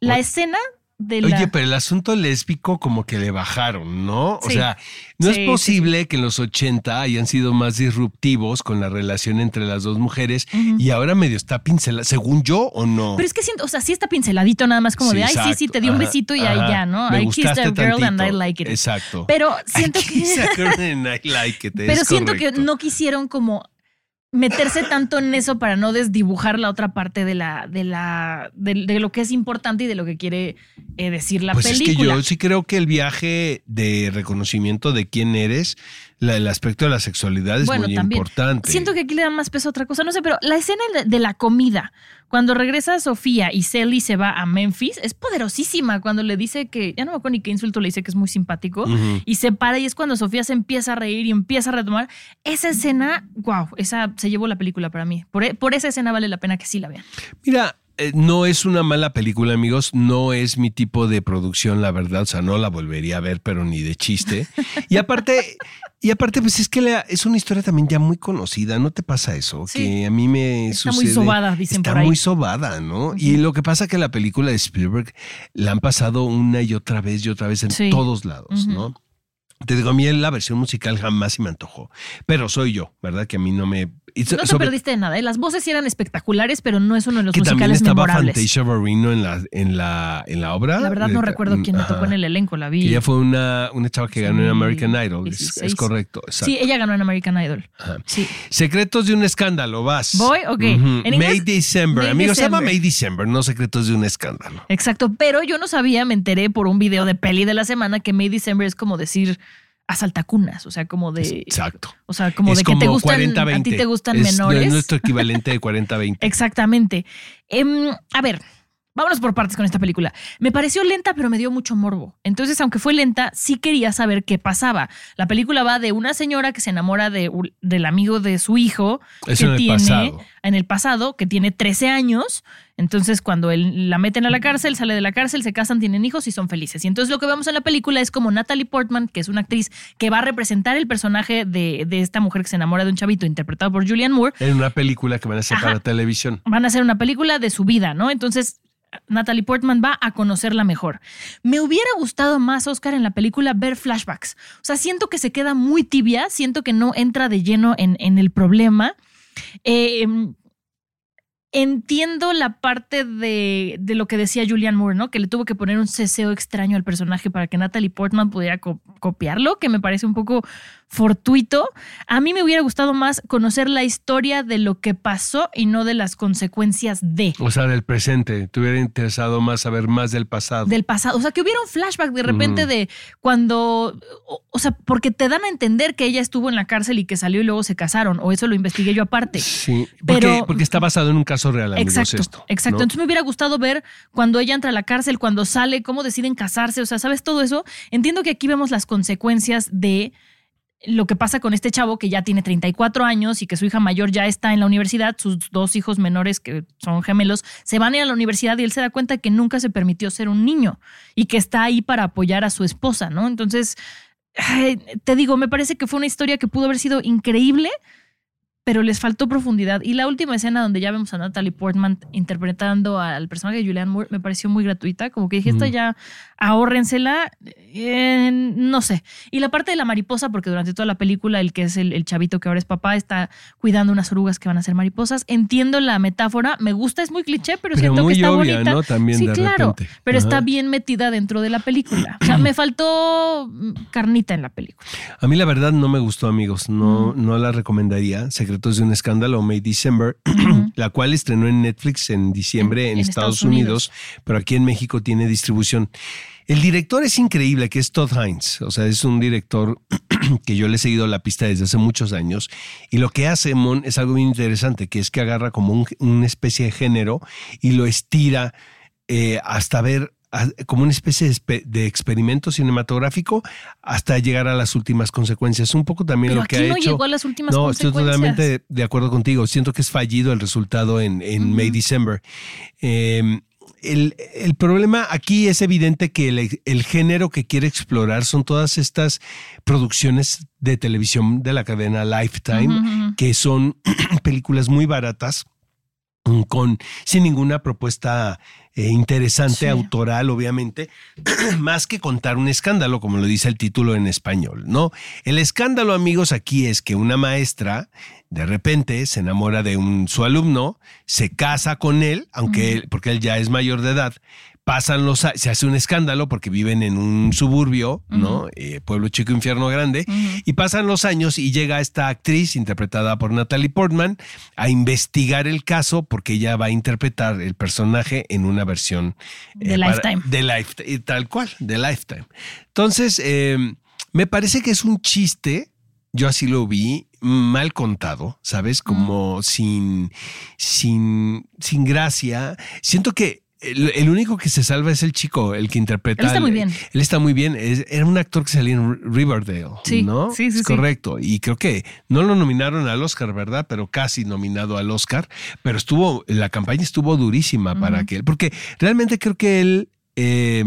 La escena de la... Oye, pero el asunto lésbico como que le bajaron, ¿no? O sea, no Sí, es sí, posible que en los 80 hayan sido más disruptivos con la relación entre las dos mujeres y ahora medio está pincelada, según yo o no. Pero es que siento, o sea, sí está pinceladito nada más como de, ay, sí, sí, te di un besito y ahí ya, ¿no? Me I kissed a girl and I tantito. like it. Exacto. Pero I siento a que... girl and I like it, Pero siento que no quisieron como meterse tanto en eso para no desdibujar la otra parte de la de la de, de lo que es importante y de lo que quiere eh, decir la pues película. es que yo sí creo que el viaje de reconocimiento de quién eres, la- el aspecto de la sexualidad es Bueno, muy también. importante. Siento que aquí le dan más peso a otra cosa, no sé, pero la escena de- la comida, cuando regresa Sofía y Sally se va a Memphis, es poderosísima cuando le dice que, ya no me acuerdo ni qué insulto le dice que es muy simpático, y se para y es cuando Sofía se empieza a reír y empieza a retomar. Esa escena, wow, esa se llevó la película para mí. Por, por esa escena vale la pena que sí la vean. Mira, eh, no es una mala película, amigos. No es mi tipo de producción, la verdad. O sea, no la volvería a ver, pero ni de chiste. Y aparte, y aparte, pues es que la- es una historia también ya muy conocida. ¿No te pasa eso? Sí. Que a mí me Está muy sucede. sobada, dicen Está por ahí. muy sobada, ¿no? Y lo que pasa que la película de Spielberg la han pasado una y otra vez y otra vez en Sí. todos lados. ¿no? Te digo, a mí la versión musical jamás se me antojó. Pero soy yo, ¿verdad? Que a mí no me. so- No te sobre- perdiste de nada. ¿eh? Las voces eran espectaculares, pero no es uno de los que también musicales estaba memorables. Fantasia Barrino en la, en la, en la obra. La verdad no Eh, recuerdo quién me tocó en el elenco, la vi. Ella fue una, una chava que ganó en American Idol. Es, 16. es correcto. exacto. Sí, ella ganó en American Idol. Ajá. Sí. Secretos de un escándalo, vas. ¿Voy? Ok. En inglés, May December. May Amigos, se llama. May December, no Secretos de un escándalo. Exacto, pero yo no sabía, me enteré por un video de peli de la semana que May December es como decir asaltacunas, o sea, como de Exacto. o sea, como es de que te como gustan 40-20. a ti te gustan Es menores. nuestro equivalente de 40-20. Exactamente. Em, a ver, vámonos por partes con esta película. Me pareció lenta, pero me dio mucho morbo. Entonces, aunque fue lenta, sí quería saber qué pasaba. La película va de una señora que se enamora de, del amigo de su hijo, Eso que en el tiene pasado. en el pasado, que tiene 13 años. Entonces, cuando él, la meten a la cárcel, sale de la cárcel, se casan, tienen hijos y son felices. Y entonces lo que vemos en la película es como Natalie Portman, que es una actriz que va a representar el personaje de, de esta mujer que se enamora de un chavito interpretado por Julianne Moore, En una película que van a hacer Ajá. para televisión. van a hacer una película de su vida, ¿no? Entonces, Natalie Portman va a conocerla mejor. Me hubiera gustado más, Oscar, en la película ver flashbacks. O sea, siento que se queda muy tibia, siento que no entra de lleno en, el problema. Eh, entiendo la parte de, de lo que decía Julianne Moore, ¿no? Que le tuvo que poner un ceseo extraño al personaje para que Natalie Portman pudiera co- copiarlo, que me parece un poco fortuito. A mí me hubiera gustado más conocer la historia de lo que pasó y no de las consecuencias de. O sea, del presente. Te hubiera interesado más saber más del pasado. Del pasado. O sea, que hubiera un flashback de repente de cuando. O, o sea, porque te dan a entender que ella estuvo en la cárcel y que salió y luego se casaron. O eso lo investigué yo aparte. Sí, porque, Pero- porque está basado en un caso real, amigos, Exacto, esto. exacto. ¿no? Entonces me hubiera gustado ver cuando ella entra a la cárcel, cuando sale, cómo deciden casarse, o sea, ¿sabes todo eso? Entiendo que aquí vemos las consecuencias de lo que pasa con este chavo que ya tiene 34 años y que su hija mayor ya está en la universidad, sus dos hijos menores que son gemelos se van a ir a la universidad y él se da cuenta que nunca se permitió ser un niño y que está ahí para apoyar a su esposa, ¿no? Entonces, te digo, me parece que fue una historia que pudo haber sido increíble, pero les faltó profundidad. Y la última escena donde ya vemos a Natalie Portman interpretando al personaje de Julianne Moore me pareció muy gratuita. Como que dije, esta Ujú. ya ahórrensela. eh, no sé. Y la parte de la mariposa, porque durante toda la película, el que es el, el chavito que ahora es papá está cuidando unas orugas que van a ser mariposas. Entiendo la metáfora, me gusta, es muy cliché, pero, Pero siento muy que está obvia, bonita. ¿no? También sí, de claro. repente. Pero Ajá. está bien metida dentro de la película. O sea, me faltó mm, carnita en la película. A mí la verdad no me gustó, amigos. No, no la recomendaría. Secretos de un escándalo, May December, la cual estrenó en Netflix en diciembre en, En- en Estados, Estados Unidos, pero aquí en México tiene distribución. El director es increíble, que es Todd Hines. O sea, es un director que yo le he seguido la pista desde hace muchos años. Y lo que hace Mon es algo bien interesante, que es que agarra como un- una especie de género y lo estira eh, hasta ver como una especie de, experimento cinematográfico hasta llegar a las últimas consecuencias. Un poco también Pero lo que aquí ha no hecho. llegó a las últimas no, estoy totalmente de acuerdo contigo. Siento que es fallido el resultado en, en May December. Eh, el, el problema aquí es evidente que el, el género que quiere explorar son todas estas producciones de televisión de la cadena Lifetime, que son películas muy baratas con sin ninguna propuesta eh, interesante, Sí. autoral, obviamente, más que contar un escándalo, como lo dice el título en español, ¿no? El escándalo, amigos, aquí es que una maestra de repente se enamora de un su alumno, se casa con él, aunque él- porque él ya es mayor de edad, pasan los se hace un escándalo porque viven en un suburbio, ¿no? Eh, pueblo chico, infierno grande. Y pasan los años y llega esta actriz interpretada por Natalie Portman a investigar el caso porque ella va a interpretar el personaje en una versión De para- Lifetime. de Lifetime, tal cual, de Lifetime. Entonces, eh, me parece que es un chiste, yo así lo vi, mal contado, ¿sabes? Como sin, sin, sin gracia. Siento que el, el único que se salva es el chico, el que interpreta. Él está muy bien. Él está muy bien. Es- era un actor que salía en Riverdale, Sí, ¿no? sí, sí, Es sí. correcto. Y creo que no lo nominaron al Oscar, ¿verdad? Pero casi nominado al Oscar. Pero estuvo, la campaña estuvo durísima para que él, porque realmente creo que él eh,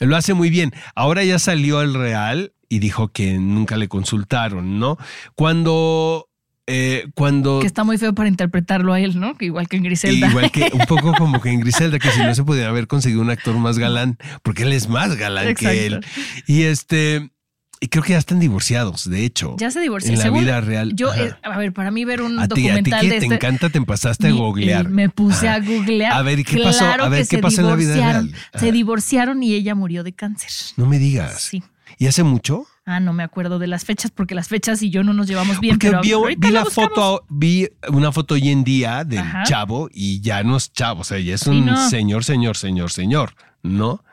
lo hace muy bien. Ahora ya salió el Real y dijo que nunca le consultaron, ¿no? Cuando, eh, cuando Que está muy feo para interpretarlo a él, ¿no? Que Igual que en Griselda. Igual que un poco como que en Griselda, que si no se podía haber conseguido un actor más galán, porque él es más galán que él. Y este, y creo que ya están divorciados, de hecho. Ya se divorció. En la Según- vida real. Yo, Ajá. eh, a ver, para mí ver un a ti, a ti documental que de te este. encanta, te pasaste a googlear. Me puse a googlear. A ver, ¿y qué pasó? A ver, ¿qué pasó en la vida divorciaron. real? Se divorciaron y ella murió de cáncer. No me digas. Sí. ¿Y hace mucho? Ah, no me acuerdo de las fechas porque las fechas y yo no nos llevamos bien. Porque pero vi, la foto, vi una foto hoy en día del Ajá. chavo y ya no es chavo, o sea, ya es un no. señor, señor, señor, señor, ¿no?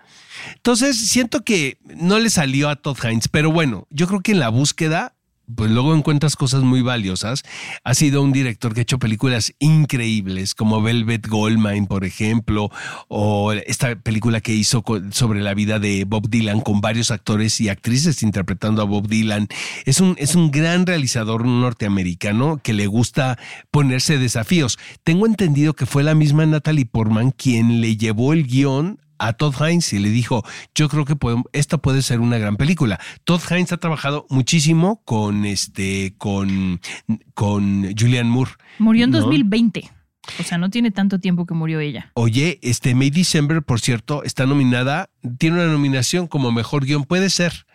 Entonces siento que no le salió a Todd Hines, pero bueno, yo creo que en la búsqueda, pues luego encuentras cosas muy valiosas. Ha sido un director que ha hecho películas increíbles, como Velvet Goldmine, por ejemplo, o esta película que hizo sobre la vida de Bob Dylan con varios actores y actrices interpretando a Bob Dylan. Es un, es un gran realizador norteamericano que le gusta ponerse desafíos. Tengo entendido que fue la misma Natalie Portman quien le llevó el guion a Todd Hines y le dijo, yo creo que podem- esta puede ser una gran película. Todd Hines ha trabajado muchísimo con este, con, con Julianne Moore. Murió en ¿no? 2020. O sea, no tiene tanto tiempo que murió ella. Oye, este May December, por cierto, está nominada, tiene una nominación como mejor guion. Puede ser,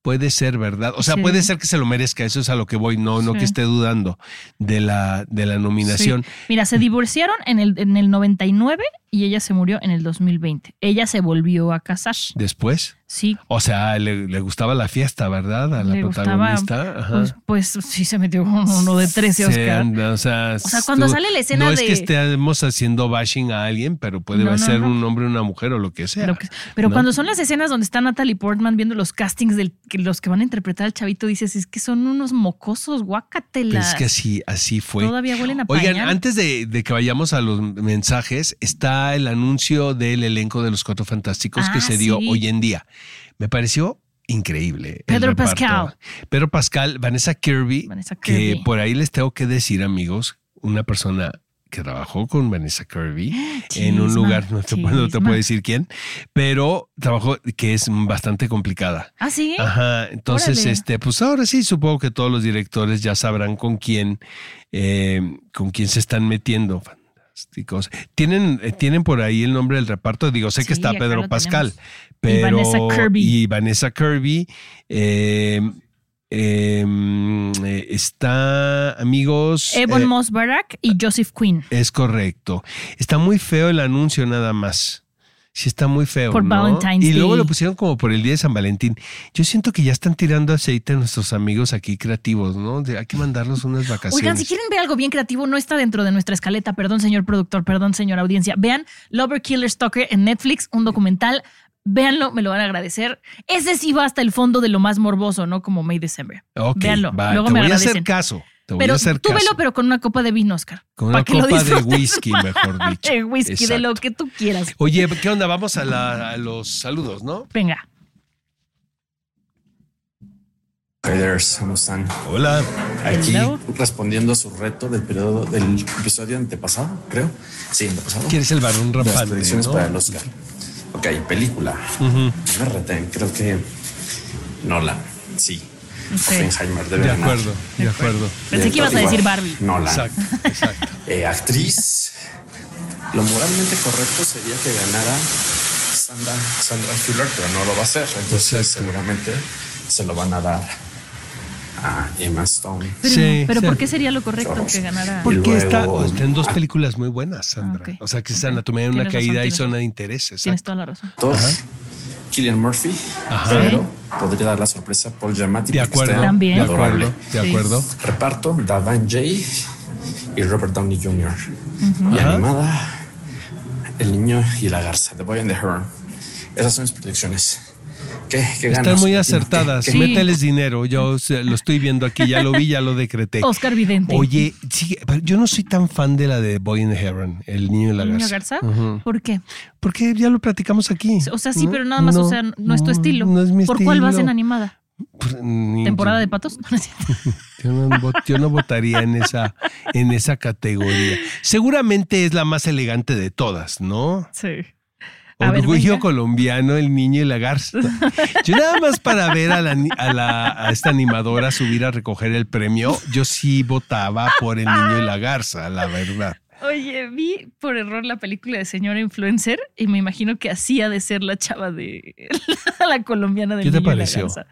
puede ser, ¿verdad? O sea, Sí. puede ser que se lo merezca, eso es a lo que voy, no, no que esté dudando de la, de la nominación. Sí. Mira, se divorciaron en el, en el 99 y ella se murió en el 2020. Ella se volvió a casar. Después, Sí. o sea, le, le gustaba la fiesta, ¿verdad? A la le gustaba, protagonista. Ajá. Pues, pues sí se metió con uno de 13 Se Oscar. anda, o sea, sea, cuando tú- sale la escena no es de- que estemos haciendo bashing a alguien, pero puede No, no, ser un hombre, una mujer o lo que sea. Que- pero cuando son las escenas donde está Natalie Portman viendo los castings de los que van a interpretar al chavito, dices, es que son unos mocosos, guácatelas. Pues es que así, así fue. Todavía huelen a Oigan, pañal. antes de, de que vayamos a los mensajes, está el anuncio del elenco de los Cuatro Fantásticos que Ah, se dio sí. hoy en día. Me pareció increíble. Pedro. Pascal. Pedro Pascal, Vanessa Kirby, Vanessa que por ahí les tengo que decir, amigos, una persona que trabajó con Vanessa Kirby en un lugar, no te, puedo- no te puedo decir quién, pero trabajó que es bastante complicada. Ah, sí. Ajá, entonces, Órale. este, pues ahora sí, supongo que todos los directores ya sabrán con quién, eh, con quién se están metiendo. Fantásticos. Tienen, eh, tienen por ahí el nombre del reparto. Digo, sé que está Pedro Pascal, tenemos. Y pero Vanessa Kirby. y Vanessa Kirby. eh, eh, eh, está, amigos. Ebon eh, Moss Barack y Joseph Quinn. es correcto. Está muy feo el anuncio nada más. Sí, está muy feo. Por ¿no? Valentine's Y luego Day. lo pusieron como por el día de San Valentín. Yo siento que ya están tirando aceite a nuestros amigos aquí creativos, ¿no? De- hay que mandarlos unas vacaciones. Oigan, si quieren ver algo bien creativo, no está dentro de nuestra escaleta. Perdón, señor productor, perdón, señora audiencia. Vean Lover Killer Stalker en Netflix, un documental. Véanlo, me lo van a agradecer. Ese sí va hasta el fondo de lo más morboso, ¿no? Como May December. Ok, Véanlo. va, Luego te me voy a hacer caso. Te voy a Pero hacer tú caso. velo, pero con una copa de vino, Oscar. Con una que lo copa de disfrutes. whisky, mejor dicho. Eh, whisky, de lo que tú quieras. Oye, ¿qué onda? Vamos a, la- a los saludos, ¿no? Venga. Traders, ¿cómo están? Hola. Aquí Hello. respondiendo a su reto del periodo del episodio antepasado, creo. Sí, antepasado. ¿Quieres el varón De las rampante? predicciones ¿no? para el Oscar. Ok, película. Me retén, creo que Nolan, sí. Oppenheimer De ganar. acuerdo, de acuerdo. Pensé que ibas a decir Barbie. Nolan. Exacto, exacto. Eh, actriz. Lo moralmente correcto sería que ganara Sandra, Sandra Fuller, pero no lo va a hacer. Entonces Exacto. seguramente se lo van a dar a Emma Stone. Pero, Sí, pero sí. ¿por qué sería lo correcto que ganara? Por- Porque Y está, luego- están dos películas muy buenas, Sandra. Ah. O sea, que es. Anatomía de una Tienes razón, caída y zona de interés. Tienes toda la razón. Actor, Killian Murphy, Ajá. pero podría dar la sorpresa Paul Giamatti. De acuerdo, está También. de adorable. acuerdo, de Sí. acuerdo. Reparto, Davan Jay y Robert Downey Jr. Y Ajá. animada, El Niño y la Garza, The Boy and the Heron. Esas son mis predicciones. ¿Qué, qué Están ganas? muy ¿Qué- acertadas. qué- Sí. Mételes dinero. Yo lo estoy viendo aquí, ya lo vi, ya lo decreté. Oscar Vidente. Oye, sí, yo no soy tan fan de la de Boy and the Heron, el niño y la ¿Niño garza. Garza? Ujú. ¿Por qué? Porque ya lo platicamos aquí. O sea, sí, pero nada más, o sea, no es tu estilo. No es mi ¿Por cuál vas en estilo. animada? Pues, ¿Temporada de patos? No. Yo no, yo no votaría en esa, en esa categoría. Seguramente es la más elegante de todas, ¿no? sí. Ver, Orgullo venga. colombiano, el niño y la garza. Yo nada más para ver a, la, ni- a, la- a esta animadora subir a recoger el premio, yo sí votaba por el niño y la garza, la verdad. Oye, vi por error la película de Señora Influencer y me imagino que así ha de ser la chava de la colombiana del ¿Qué te niño y la pareció? garza.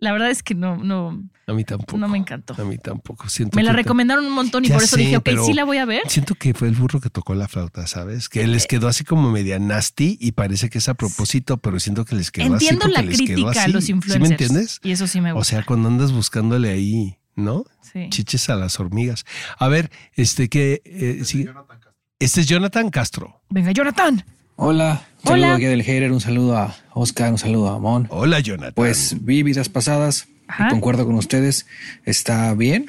La verdad es que no, no, A mí tampoco. no me encantó. A mí tampoco. Siento Me la recomendaron un montón y por eso sé, dije, ok, sí la voy a ver. Siento que fue el burro que tocó la flauta, ¿sabes? Que les quedó así como media nasty y parece que es a propósito, pero siento que les quedó Entiendo así. la les quedó crítica a los ¿Sí influencers. me entiendes? Y eso sí me O gusta. sea, cuando andas buscándole ahí, ¿no? sí. Chiches a las hormigas. A ver, este que Este es Jonathan Castro. Venga, Jonathan. Hola, un Hola. saludo aquí del hater, un saludo a Oscar, un saludo a Amon. Hola, Jonathan. Pues vi vidas pasadas Ajá. y concuerdo con ustedes. Está bien,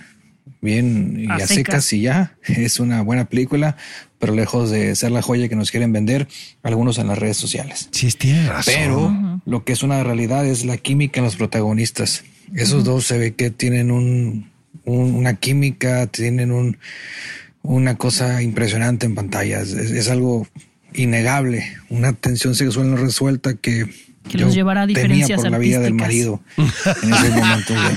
bien y A a, secas. secas. y ya. Es una buena película, pero lejos de ser la joya que nos quieren vender algunos en las redes sociales. sí, tiene razón. Pero lo que es una realidad es la química en los protagonistas. Esos dos se ve que tienen un, un- una química, tienen un, una cosa impresionante en pantallas. Es, es algo innegable, una tensión sexual no resuelta que, Que los llevará a diferencias por la vida del marido en esos momentos. de-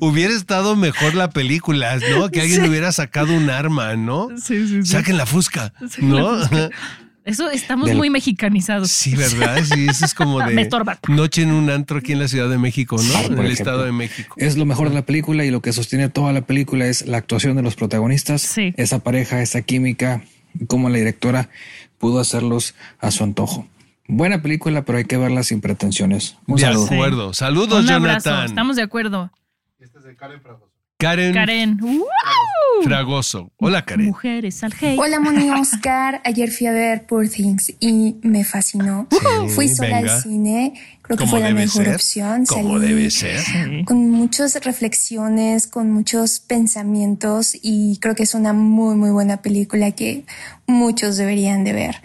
Hubiera estado mejor la película, ¿no? Que alguien hubiera sacado un arma, ¿no? Sí, sí, sí. Saquen la fusca, Saquen ¿no? la fusca. Eso estamos Del- muy mexicanizados. Sí, ¿verdad? Sí, eso es como de noche en un antro aquí en la Ciudad de México, ¿no? Ah, En el ejemplo. Estado de México. Es lo mejor de la película y lo que sostiene toda la película es la actuación de los protagonistas, Sí. esa pareja, esa química, cómo la directora pudo hacerlos a su antojo. Buena película, pero hay que verla sin pretensiones. Un De saludo. acuerdo. Saludos, Un. Jonathan. Estamos de acuerdo. Karen, Karen. ¡Wow! Fragoso. Hola, Karen. Mujeres al hate. Hola, Moni Oscar. Ayer fui a ver Poor Things y me fascinó. fui sola venga. al cine. Creo que fue la mejor ser. opción. Como Salí debe ser. Con muchas reflexiones, con muchos pensamientos y creo que es una muy, muy buena película que muchos deberían de ver.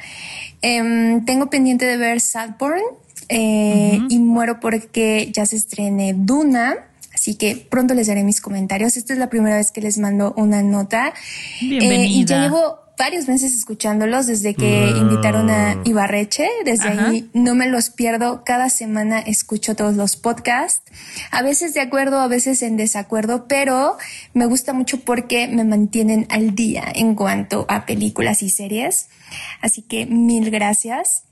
Em, tengo pendiente de ver Saltburn eh, y muero porque ya se estrene Duna. Así que pronto les daré mis comentarios. Esta es la primera vez que les mando una nota. Eh, y ya llevo varios meses escuchándolos desde que invitaron a Ibarreche. Desde Ajá. ahí no me los pierdo. Cada semana escucho todos los podcasts. A veces de acuerdo, a veces en desacuerdo, pero me gusta mucho porque me mantienen al día en cuanto a películas y series. Así que mil gracias.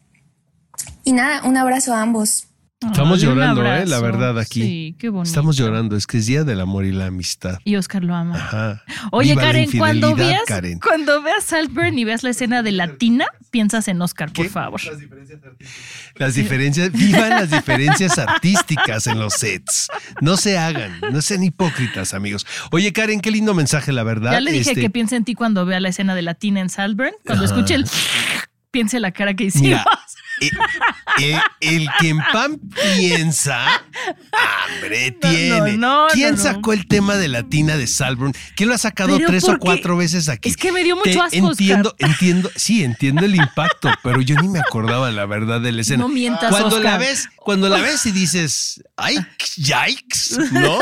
Y nada, un abrazo a ambos. Estamos Ay, un llorando, ¿eh? La verdad, aquí. Sí, qué bonito. Estamos llorando. Es que es Día del Amor y la Amistad. Y Oscar lo ama. Ajá. Oye, Viva la Karen, cuando veas, Karen. cuando veas Saltburn y veas la escena de Latina, piensas en Oscar, por favor. Las diferencias, vivan las diferencias artísticas en los sets. No se hagan, no sean hipócritas, amigos. Oye, Karen, qué lindo mensaje, la verdad. Ya le dije Este, que piense en ti cuando vea la escena de Latina en Saltburn. Cuando Ajá. escuche el... Piense la cara que hicimos. Mira, el que en pan piensa, hambre tiene. no, no, ¿Quién sacó el tema de Latina de Salburn? ¿Quién lo ha sacado Pero tres o cuatro veces aquí? es que me dio mucho Te asco, Oscar. Entiendo, entiendo, sí, entiendo el impacto, pero yo ni me acordaba la verdad de la escena. No mientas, cuando la ves, cuando la ves y dices, ay, yikes, ¿no?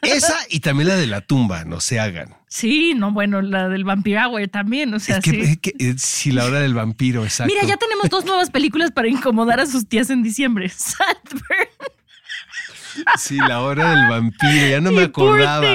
Esa y también la de la tumba, no se hagan. Sí, no, bueno, la del Vampire Hour también, o sea, es que, sí. es que, eh, si la hora del vampiro, exacto. Mira, ya tenemos dos nuevas películas para incomodar a sus tías en diciembre. Saltburn. Sí, la hora del vampiro, ya no me acordaba.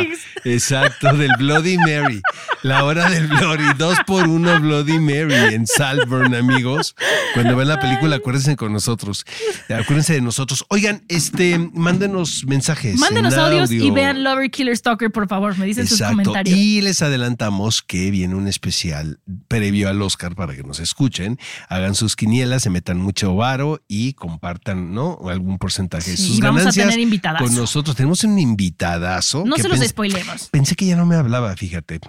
Exacto, del Bloody Mary. La hora del Bloody, dos por uno Bloody Mary en Salburn, amigos. Cuando ven la película, acuérdense con nosotros. Acuérdense de nosotros. Oigan, este, mándenos mensajes. Mándenos en audios y vean Lover Killer Stalker, por favor. Me dicen sus comentarios. Y les adelantamos que viene un especial previo al Oscar para que nos escuchen, hagan sus quinielas, se metan mucho varo y compartan, ¿no? Algún porcentaje de sus vamos a ganancias tener invitadazo. con nosotros. Tenemos un invitadazo. No que se los spoilemos. Pensé que ya no me hablaba, fíjate.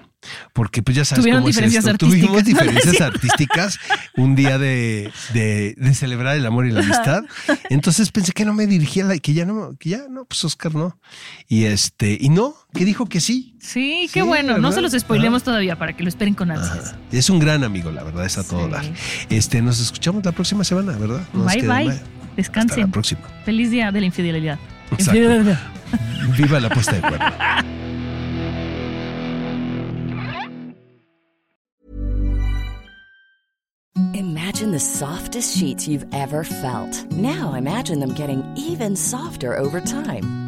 Porque pues ya sabes Tuvieron cómo es diferencias esto. artísticas, Tuvimos ¿no? diferencias artísticas un día de, de- de celebrar el amor y la amistad. Entonces pensé que no me dirigía, la- que ya no, que ya no, pues Oscar no. Y este, y no, que dijo que sí. Sí, qué bueno. No se los spoilemos todavía para que lo esperen con ansias. Es un gran amigo, la verdad, es a todo Sí. dar. Este, nos escuchamos la próxima semana, ¿verdad? Nos Bye, bye. Hasta Descansen. la próxima. Feliz día de la infidelidad. Exacto. Viva la puesta de acuerdo. Imagine the softest sheets you've ever felt. Now imagine them getting even softer over time.